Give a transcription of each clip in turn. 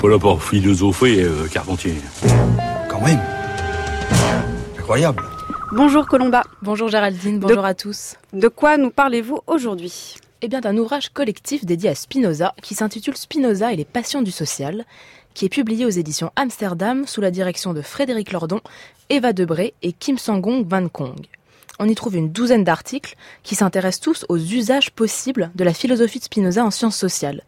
pas là pour philosopher, euh, Carpentier. Quand même. Incroyable. Bonjour Colomba. Bonjour Géraldine, bonjour à tous. De quoi nous parlez-vous aujourd'hui? Eh bien d'un ouvrage collectif dédié à Spinoza qui s'intitule Spinoza et les passions du social, qui est publié aux éditions Amsterdam sous la direction de Frédéric Lordon, Eva Debré et Kim Sangong Van Kong. On y trouve une douzaine d'articles qui s'intéressent tous aux usages possibles de la philosophie de Spinoza en sciences sociales.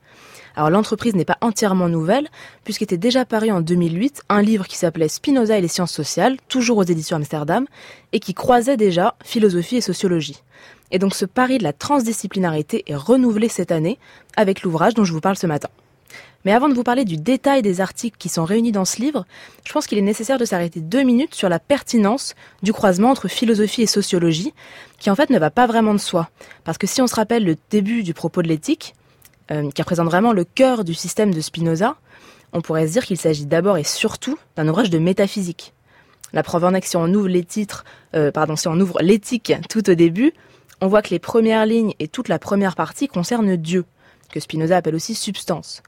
Alors l'entreprise n'est pas entièrement nouvelle, puisqu'était déjà paru en 2008 un livre qui s'appelait Spinoza et les sciences sociales, toujours aux éditions Amsterdam, et qui croisait déjà philosophie et sociologie. Et donc ce pari de la transdisciplinarité est renouvelé cette année avec l'ouvrage dont je vous parle ce matin. Mais avant de vous parler du détail des articles qui sont réunis dans ce livre, je pense qu'il est nécessaire de s'arrêter deux minutes sur la pertinence du croisement entre philosophie et sociologie, qui en fait ne va pas vraiment de soi. Parce que si on se rappelle le début du propos de l'éthique, euh, qui représente vraiment le cœur du système de Spinoza, on pourrait se dire qu'il s'agit d'abord et surtout d'un ouvrage de métaphysique. La preuve en est que ouvre les titres, euh, pardon, si on ouvre l'éthique tout au début, on voit que les premières lignes et toute la première partie concernent Dieu, que Spinoza appelle aussi substance.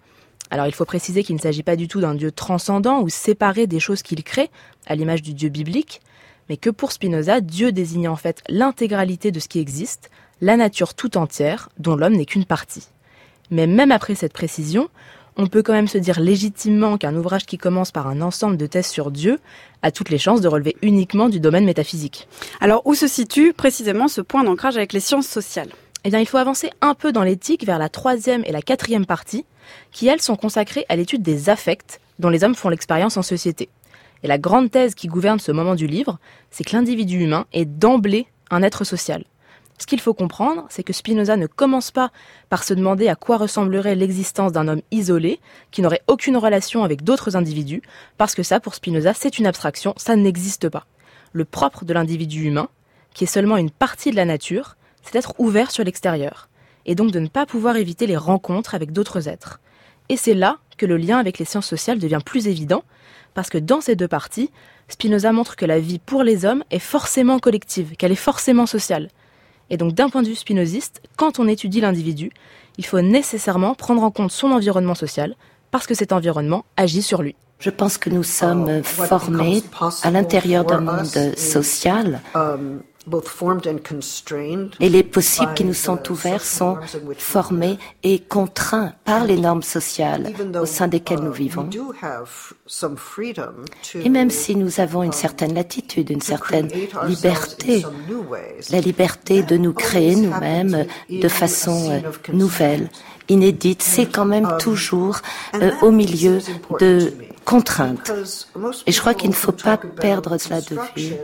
Alors il faut préciser qu'il ne s'agit pas du tout d'un Dieu transcendant ou séparé des choses qu'il crée, à l'image du Dieu biblique, mais que pour Spinoza, Dieu désigne en fait l'intégralité de ce qui existe, la nature tout entière, dont l'homme n'est qu'une partie. Mais même après cette précision, on peut quand même se dire légitimement qu'un ouvrage qui commence par un ensemble de thèses sur Dieu a toutes les chances de relever uniquement du domaine métaphysique. Alors où se situe précisément ce point d'ancrage avec les sciences sociales? Eh bien, il faut avancer un peu dans l'éthique vers la troisième et la quatrième partie, qui elles sont consacrées à l'étude des affects dont les hommes font l'expérience en société. Et la grande thèse qui gouverne ce moment du livre, c'est que l'individu humain est d'emblée un être social. Ce qu'il faut comprendre, c'est que Spinoza ne commence pas par se demander à quoi ressemblerait l'existence d'un homme isolé, qui n'aurait aucune relation avec d'autres individus, parce que ça, pour Spinoza, c'est une abstraction, ça n'existe pas. Le propre de l'individu humain, qui est seulement une partie de la nature, c'est d'être ouvert sur l'extérieur, et donc de ne pas pouvoir éviter les rencontres avec d'autres êtres. Et c'est là que le lien avec les sciences sociales devient plus évident, parce que dans ces deux parties, Spinoza montre que la vie pour les hommes est forcément collective, qu'elle est forcément sociale. Et donc d'un point de vue spinoziste, quand on étudie l'individu, il faut nécessairement prendre en compte son environnement social, parce que cet environnement agit sur lui. Je pense que nous sommes formés à l'intérieur d'un monde social et les possibles qui nous sont ouverts sont formés et contraints par les normes sociales au sein desquelles nous vivons. Et même si nous avons une certaine latitude, une certaine liberté, la liberté de nous créer nous-mêmes de façon nouvelle, inédite, c'est quand même toujours euh, au milieu de contraintes. Et je crois qu'il ne faut pas perdre cela de vue.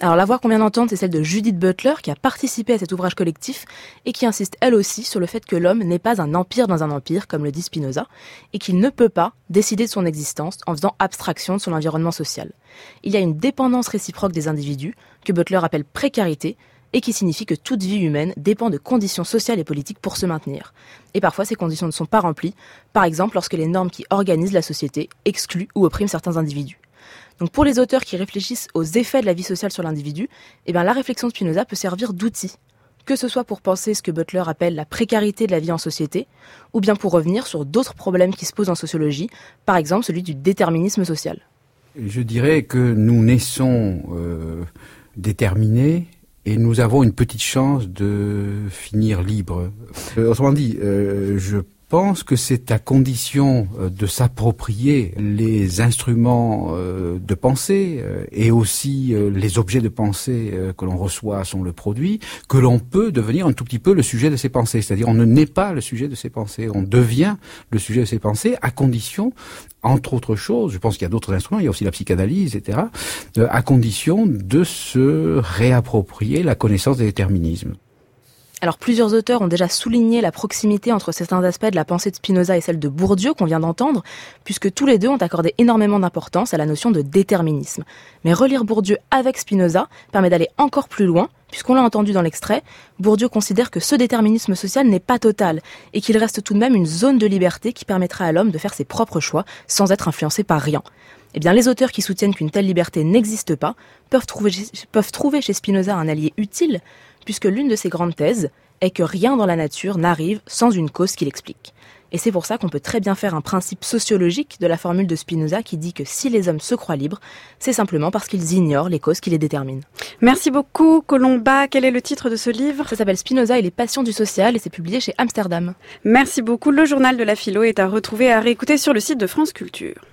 Alors la voix qu'on vient d'entendre, c'est celle de Judith Butler qui a participé à cet ouvrage collectif et qui insiste elle aussi sur le fait que l'homme n'est pas un empire dans un empire, comme le dit Spinoza, et qu'il ne peut pas décider de son existence en faisant abstraction de son environnement social. Il y a une dépendance réciproque des individus, que Butler appelle précarité, et qui signifie que toute vie humaine dépend de conditions sociales et politiques pour se maintenir. Et parfois, ces conditions ne sont pas remplies, par exemple lorsque les normes qui organisent la société excluent ou oppriment certains individus. Donc pour les auteurs qui réfléchissent aux effets de la vie sociale sur l'individu, eh bien la réflexion de Spinoza peut servir d'outil, que ce soit pour penser ce que Butler appelle la précarité de la vie en société, ou bien pour revenir sur d'autres problèmes qui se posent en sociologie, par exemple celui du déterminisme social. Je dirais que nous naissons euh, déterminés et nous avons une petite chance de finir libre. Euh, autrement dit, euh, je pense que c'est à condition euh, de s'approprier les instruments euh, de pensée euh, et aussi les objets de pensée que l'on reçoit sont le produit, que l'on peut devenir un tout petit peu le sujet de ses pensées. C'est-à-dire on ne naît pas le sujet de ses pensées, on devient le sujet de ses pensées à condition entre autres choses, je pense qu'il y a d'autres instruments, il y a aussi la psychanalyse, etc., à condition de se réapproprier la connaissance des déterminismes. Alors plusieurs auteurs ont déjà souligné la proximité entre certains aspects de la pensée de Spinoza et celle de Bourdieu qu'on vient d'entendre, puisque tous les deux ont accordé énormément d'importance à la notion de déterminisme. Mais relire Bourdieu avec Spinoza permet d'aller encore plus loin, puisqu'on l'a entendu dans l'extrait, Bourdieu considère que ce déterminisme social n'est pas total, et qu'il reste tout de même une zone de liberté qui permettra à l'homme de faire ses propres choix sans être influencé par rien. Eh bien, les auteurs qui soutiennent qu'une telle liberté n'existe pas peuvent trouver, peuvent trouver chez Spinoza un allié utile, puisque l'une de ses grandes thèses est que rien dans la nature n'arrive sans une cause qui l'explique. Et c'est pour ça qu'on peut très bien faire un principe sociologique de la formule de Spinoza qui dit que si les hommes se croient libres, c'est simplement parce qu'ils ignorent les causes qui les déterminent. Merci beaucoup, Colomba. Quel est le titre de ce livre? Ça s'appelle Spinoza et les passions du social et c'est publié chez Amsterdam. Merci beaucoup. Le journal de la philo est à retrouver et à réécouter sur le site de France Culture.